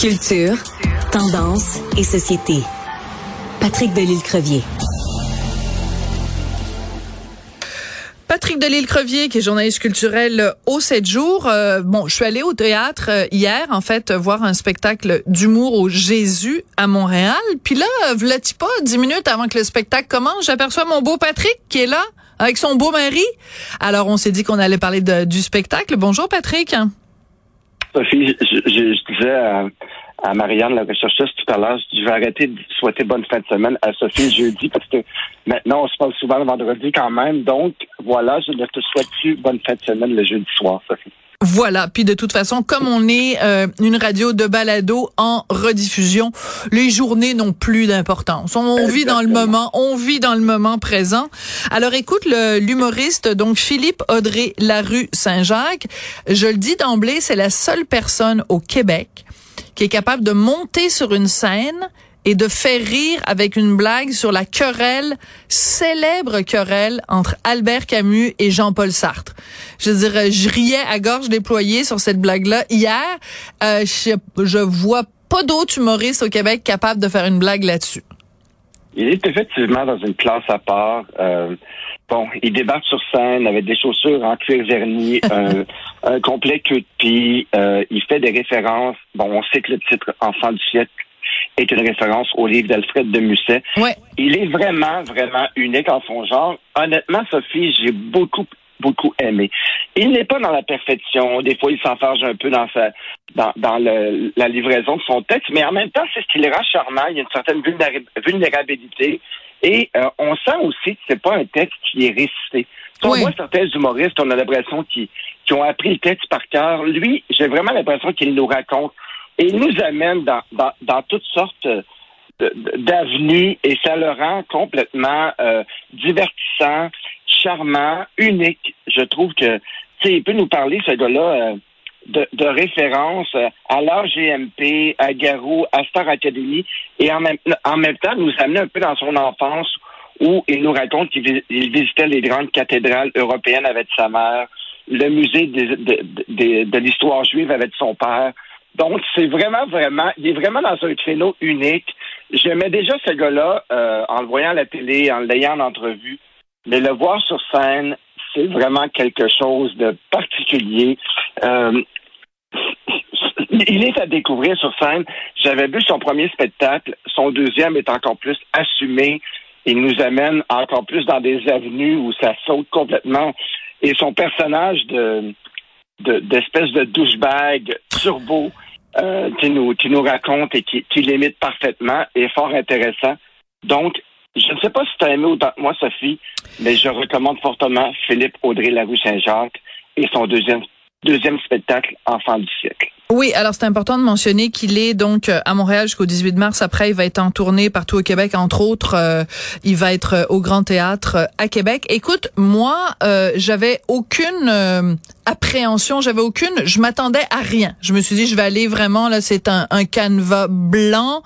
Culture, tendance et société. Patrick Delisle-Crevier. Patrick Delisle-Crevier, qui est journaliste culturel au 7 jours. Euh, bon, je suis allée au théâtre euh, hier, en fait, voir un spectacle d'humour au Jésus à Montréal. Puis là, voilà pas, dix minutes avant que le spectacle commence, j'aperçois mon beau Patrick qui est là avec son beau mari. Alors, on s'est dit qu'on allait parler du spectacle. Bonjour, Patrick. Sophie, je, disais à, Marianne, la recherchiste tout à l'heure, je vais arrêter de souhaiter bonne fin de semaine à Sophie jeudi parce que maintenant on se parle souvent le vendredi quand même. Donc voilà, je ne te souhaite plus bonne fin de semaine le jeudi soir, Sophie. Voilà. Puis de toute façon, comme on est euh, une radio de balado en rediffusion, les journées n'ont plus d'importance. On vit dans le moment, on vit dans le moment présent. Alors écoute, l'humoriste donc Philippe Audrey Larue Saint-Jacques, je le dis d'emblée, c'est la seule personne au Québec qui est capable de monter sur une scène et de faire rire avec une blague sur la querelle, célèbre querelle entre Albert Camus et Jean-Paul Sartre. Je dirais, je riais à gorge déployée sur cette blague-là hier. Euh, je, je vois pas d'autres humoristes au Québec capables de faire une blague là-dessus. Il est effectivement dans une classe à part. Euh, bon, il débarque sur scène avec des chaussures en cuir verni, un, un complet queue de pie. Euh, il fait des références. Bon, on sait que le titre Enfant du siècle est une référence au livre d'Alfred de Musset. Il est vraiment, vraiment unique en son genre. Honnêtement, Sophie, j'ai beaucoup beaucoup aimé. Il n'est pas dans la perfection. Des fois, il s'enfarge un peu dans sa dans, dans le, la livraison de son texte, mais en même temps, c'est ce qui le rend charmant. Il y a une certaine vulnérabilité. Et euh, on sent aussi que c'est pas un texte qui est récité. on voit certains humoristes, on a l'impression qu'ils ont appris le texte par cœur. Lui, j'ai vraiment l'impression qu'il nous raconte et il nous amène dans, toutes sortes d'avenues et ça le rend complètement euh, divertissant, charmant, unique. Je trouve que, tu sais, il peut nous parler, ce gars-là, euh, de, de référence à l'AGMP, à Garou, à Star Academy, et en même, temps nous amener un peu dans son enfance où il nous raconte qu'il visitait les grandes cathédrales européennes avec sa mère, le musée de l'histoire juive avec son père. Donc, c'est vraiment, vraiment, il est vraiment dans un créneau unique. J'aimais déjà ce gars-là euh, en le voyant à la télé, en l'ayant en entrevue, mais le voir sur scène, c'est vraiment quelque chose de particulier. Euh, il est à découvrir sur scène. J'avais vu son premier spectacle. Son deuxième est encore plus assumé. Il nous amène encore plus dans des avenues où ça saute complètement. Et son personnage de d'espèce de, douchebag turbo euh, qui, nous, qui nous raconte et qui, qui l'imite parfaitement est fort intéressant. Donc, je ne sais pas si tu as aimé autant que moi, Sophie, mais je recommande fortement Philippe Audrey Larue Saint-Jacques et son deuxième, deuxième spectacle, Enfant du siècle. Oui, alors c'est important de mentionner qu'il est donc euh, à Montréal jusqu'au 18 mars. Après, il va être en tournée partout au Québec, entre autres. Euh, il va être euh, au Grand Théâtre à Québec. Écoute, moi, j'avais aucune appréhension, j'avais aucune, je m'attendais à rien. Je me suis dit, je vais aller vraiment là, c'est un, un canevas blanc.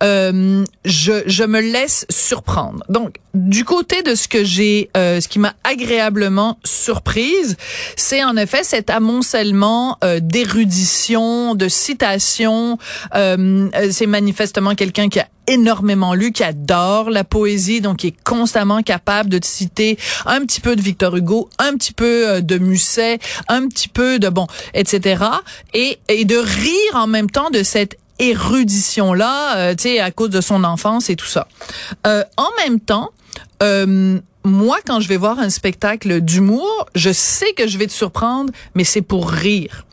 je, je me laisse surprendre. Donc, du côté de ce que j'ai, ce qui m'a agréablement surprise, c'est en effet cet amoncellement d'érudition de citations. Euh, euh, c'est manifestement quelqu'un qui a énormément lu, qui adore la poésie, donc qui est constamment capable de citer un petit peu de Victor Hugo, un petit peu euh, de Musset, un petit peu de bon, etc. Et, et de rire en même temps de cette érudition là, tu sais, à cause de son enfance et tout ça. en même temps, moi, quand je vais voir un spectacle d'humour, je sais que je vais te surprendre, mais c'est pour rire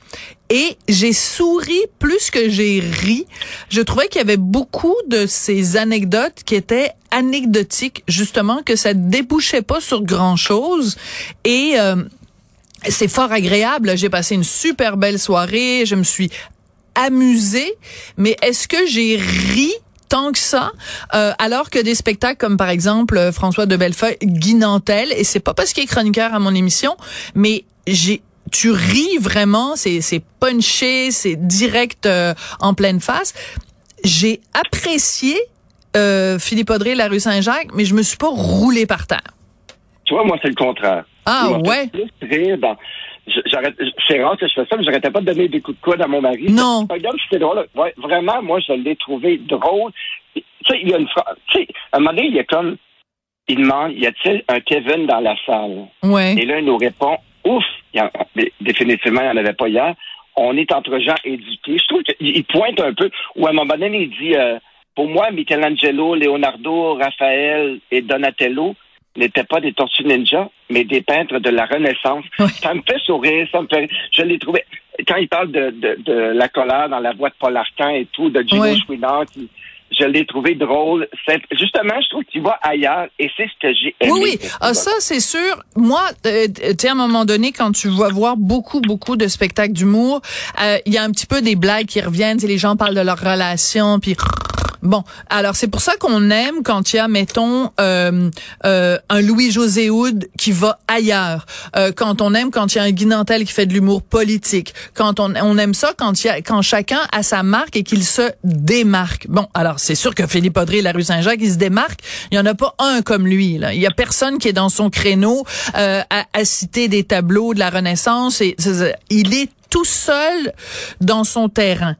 et j'ai souri plus que j'ai ri. Je trouvais qu'il y avait beaucoup de ces anecdotes qui étaient anecdotiques, justement, que ça débouchait pas sur grand chose et euh, c'est fort agréable. J'ai passé une super belle soirée. Je me suis amusée, mais est-ce que j'ai ri tant que ça, euh, alors que des spectacles comme par exemple François de Bellefeuille, Guy Nantel, et c'est pas parce qu'il est chroniqueur à mon émission, mais j'ai tu ris vraiment, c'est punché, c'est direct euh, en pleine face. J'ai apprécié euh, Philippe Audrey, la rue Saint-Jacques, mais je me suis pas roulé par terre. Tu vois, moi c'est le contraire. Ah ouais. dans j'arrête, c'est rare que je fais ça, mais j'arrêtais pas de donner des coups de coude à mon mari. Non. Regarde, c'était drôle. Ouais, vraiment, moi, je l'ai trouvé drôle. Tu sais, il y a une phrase, tu sais, à un moment donné, il y a comme, il demande, y a-t-il un Kevin dans la salle? Ouais. Et là, il nous répond, ouf, il y en- définitivement, il n'y en avait pas hier. On est entre gens éduqués. Je trouve qu'il il pointe un peu, ou à un moment donné, il dit, euh, pour moi, Michelangelo, Leonardo, Raphaël et Donatello n'étaient pas des tortues ninja, mais des peintres de la Renaissance. Ça me fait sourire, ça me fait... Je l'ai trouvé... Quand il parle de, de, de la colère dans la voix de Paul Arcand et tout, de Gino. Chouinard, qui- je l'ai trouvé drôle. C'est- Justement, je trouve qu'il va ailleurs, et c'est ce que j'ai aimé. Oui, oui. Ah, ça, c'est sûr. Moi, euh, tu sais, à un moment donné, quand tu vas voir beaucoup, beaucoup de spectacles d'humour, euh, il y a un petit peu des blagues qui reviennent. Les gens parlent de leur relation, puis... Bon, alors c'est pour ça qu'on aime quand il y a, mettons, euh, euh, un Louis-José Houd qui va ailleurs. Euh, quand on aime quand il y a un Guy Nantel qui fait de l'humour politique. Quand on, on aime ça quand y a, quand chacun a sa marque et qu'il se démarque. Bon, alors c'est sûr que Philippe Audrey et la rue Saint-Jacques, il se démarque. Il y en a pas un comme lui. Là. Il y a personne qui est dans son créneau euh, à, à citer des tableaux de la Renaissance. Et, il est tout seul dans son terrain.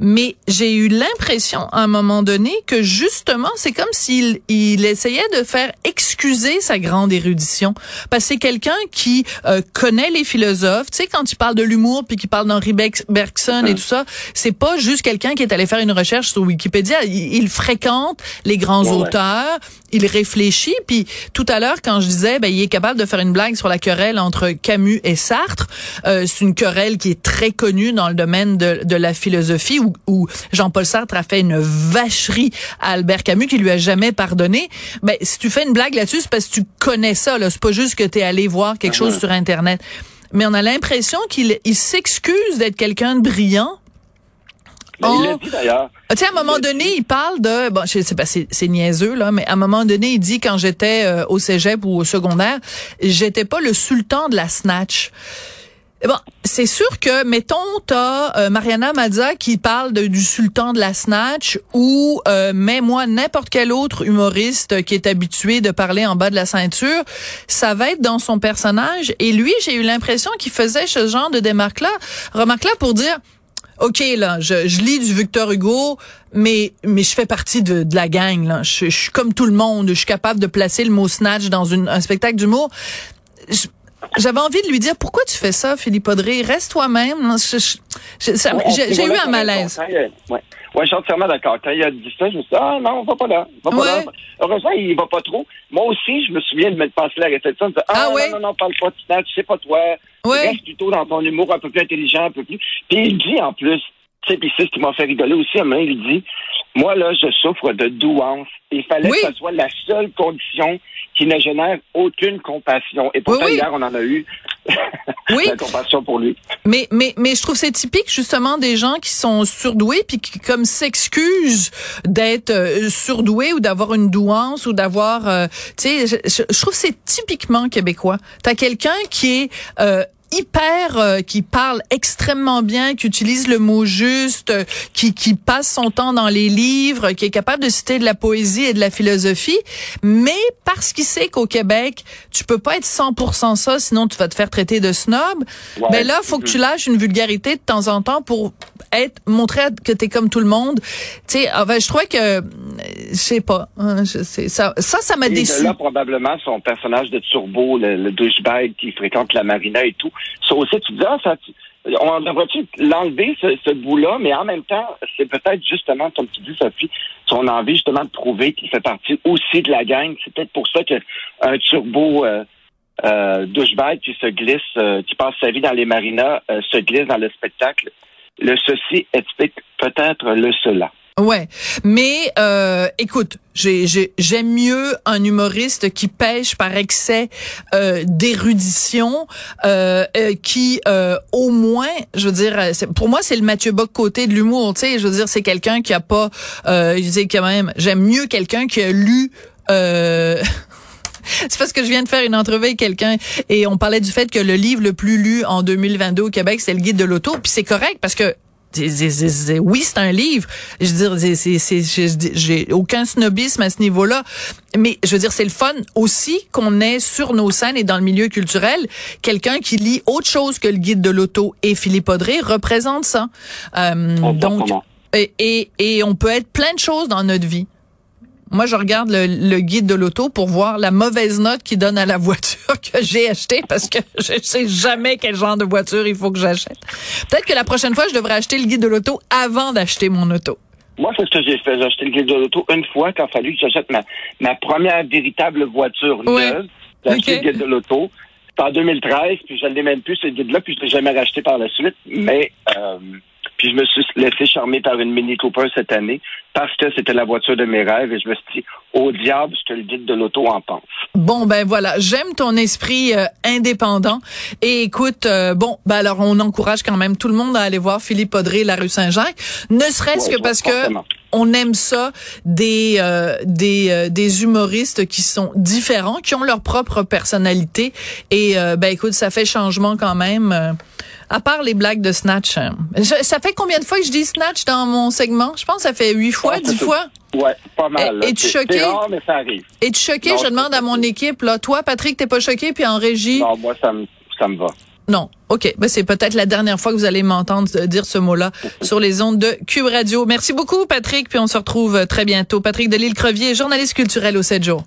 Mais j'ai eu l'impression à un moment donné que justement, c'est comme s'il il essayait de faire excuser sa grande érudition. Parce que c'est quelqu'un qui euh, connaît les philosophes. Tu sais, quand il parle de l'humour puis qu'il parle d'Henri Bergson et tout ça, c'est pas juste quelqu'un qui est allé faire une recherche sur Wikipédia. Il, il fréquente les grands Ouais, ouais. auteurs, il réfléchit. Puis tout à l'heure, quand je disais, ben, il est capable de faire une blague sur la querelle entre Camus et Sartre. Euh, c'est une querelle qui est très connue dans le domaine de, de la philosophie où, où Jean-Paul Sartre a fait une vacherie à Albert Camus qui lui a jamais pardonné. Ben, si tu fais une blague là-dessus, c'est parce que tu connais ça. Là. C'est pas juste que tu es allé voir quelque chose sur Internet. Mais on a l'impression qu'il il s'excuse d'être quelqu'un de brillant. Mais il Oh. l'a dit d'ailleurs. Ah, Tu sais, à un moment donné, il parle de, bon, je sais pas, c'est c'est niaiseux là, mais à un moment donné, il dit quand j'étais euh, au cégep ou au secondaire, j'étais pas le sultan de la snatch. Bon, c'est sûr que, mettons, t'as euh, Mariana Mazza qui parle du sultan de la snatch ou euh, mets-moi n'importe quel autre humoriste qui est habitué de parler en bas de la ceinture, ça va être dans son personnage. Et lui, j'ai eu l'impression qu'il faisait ce genre de démarque-là, remarque-là pour dire, OK, là, je, je lis du Victor Hugo, mais mais je fais partie de, de la gang. Là. Je, je suis comme tout le monde. Je suis capable de placer le mot snatch dans une, un spectacle d'humour. Je- J'avais envie de lui dire pourquoi tu fais ça, Philippe Audrey? Reste toi-même. Ouais, J'ai eu un malaise. Ouais. Ouais, je suis entièrement d'accord. Quand il a dit ça, je me suis dit, ah non, on va pas là. Va pas Ouais. là. Heureusement, il va pas trop. Moi aussi, je me souviens de me passer la réflexion, de dire, ah, Ah ouais? non, non, non, parle pas de snatch, c'est pas toi. Ouais. Reste plutôt dans ton humour un peu plus intelligent, un peu plus. Puis il dit en plus, tu sais, puis c'est ce qui m'a fait rigoler aussi, à un moment, il dit, moi là, je souffre de douance. Il fallait Oui. que ce soit la seule condition qui ne génère aucune compassion. Et pourtant, Oui, oui. hier, on en a eu Oui. la compassion pour lui. Mais mais mais je trouve c'est typique justement des gens qui sont surdoués puis qui comme s'excusent d'être euh, surdoués ou d'avoir une douance ou d'avoir euh, tu sais je, je- trouve que c'est typiquement québécois. T'as quelqu'un qui est euh, hyper euh, qui parle extrêmement bien, qui utilise le mot juste, euh, qui qui passe son temps dans les livres, qui est capable de citer de la poésie et de la philosophie, mais parce qu'il sait qu'au Québec, tu peux pas être 100% ça sinon tu vas te faire traiter de snob. Ouais. Ben là, faut que tu lâches une vulgarité de temps en temps pour être montrer que t'es comme tout le monde. Tu sais, enfin, je crois que euh, je sais pas, hein, je sais ça ça ça m'a déçu. de là, probablement, son personnage de Turbo, le, le douchebag qui fréquente la marina et tout. Ça aussi, tu dis, ah, ça, on devrait-tu l'enlever, ce, ce bout-là, mais en même temps, c'est peut-être justement, comme tu dis, Sophie, son envie justement de prouver qu'il fait partie aussi de la gang. C'est peut-être pour ça qu'un Turbo euh, euh, douchebag qui se glisse, euh, qui passe sa vie dans les marinas, euh, se glisse dans le spectacle. Le ceci explique peut-être le cela. Ouais, mais euh, écoute, j'ai- j'ai- j'aime mieux un humoriste qui pêche par excès euh, d'érudition, euh, euh, qui au moins, je veux dire, pour moi c'est le Mathieu Bock côté de l'humour, tu sais, je veux dire c'est quelqu'un qui a pas, euh, je quand même, j'aime mieux quelqu'un qui a lu. C'est parce que je viens de faire une entrevue avec quelqu'un et on parlait du fait que le livre le plus lu en 2022 au Québec, c'est le guide de l'auto. Puis c'est correct parce que oui, c'est un livre. Je veux dire, c'est, j'ai aucun snobisme à ce niveau-là. Mais je veux dire, c'est le fun aussi qu'on ait sur nos scènes et dans le milieu culturel quelqu'un qui lit autre chose que le guide de l'auto. Et Philippe Audrey représente ça. Euh, donc, et, et, et on peut être plein de choses dans notre vie. Moi, je regarde le, guide de l'auto pour voir la mauvaise note qu'il donne à la voiture que j'ai achetée parce que je sais jamais quel genre de voiture il faut que j'achète. Peut-être que la prochaine fois, je devrais acheter le guide de l'auto avant d'acheter mon auto. Moi, c'est ce que j'ai fait. J'ai acheté le guide de l'auto une fois quand il a fallu que j'achète ma, ma première véritable voiture neuve. J'ai acheté le guide de l'auto. C'était en 2013, puis je ne l'ai même plus, ce guide-là, puis je ne l'ai jamais racheté par la suite. Mais euh, puis je me suis laissé charmer par une Mini Cooper cette année parce que c'était la voiture de mes rêves et je me suis dit, au diable, ce que le guide de l'auto en pense. Bon, ben voilà, j'aime ton esprit euh, indépendant. Et écoute, euh, bon, ben alors on encourage quand même tout le monde à aller voir Philippe Audrey, la rue Saint-Jacques, ne serait-ce que parce que on aime ça des euh, des des humoristes qui sont différents, qui ont leur propre personnalité. Et ben écoute, ça fait changement quand même. À part les blagues de Snatch. Hein. ça fait combien de fois que je dis Snatch dans mon segment? Je pense que ça fait huit fois, dix fois. Ouais, pas mal. Et, tu choqué? mais ça arrive. Et tu choqué? je demande à mon équipe, là. Toi, Patrick, t'es pas choqué? Puis en régie? Non, moi, ça me, ça me va. Non. OK. Ben, c'est peut-être la dernière fois que vous allez m'entendre dire ce mot-là sur les ondes de Cube Radio. Merci beaucoup, Patrick. Puis on se retrouve très bientôt. Patrick Delisle-Crevier, journaliste culturel au 7 jours.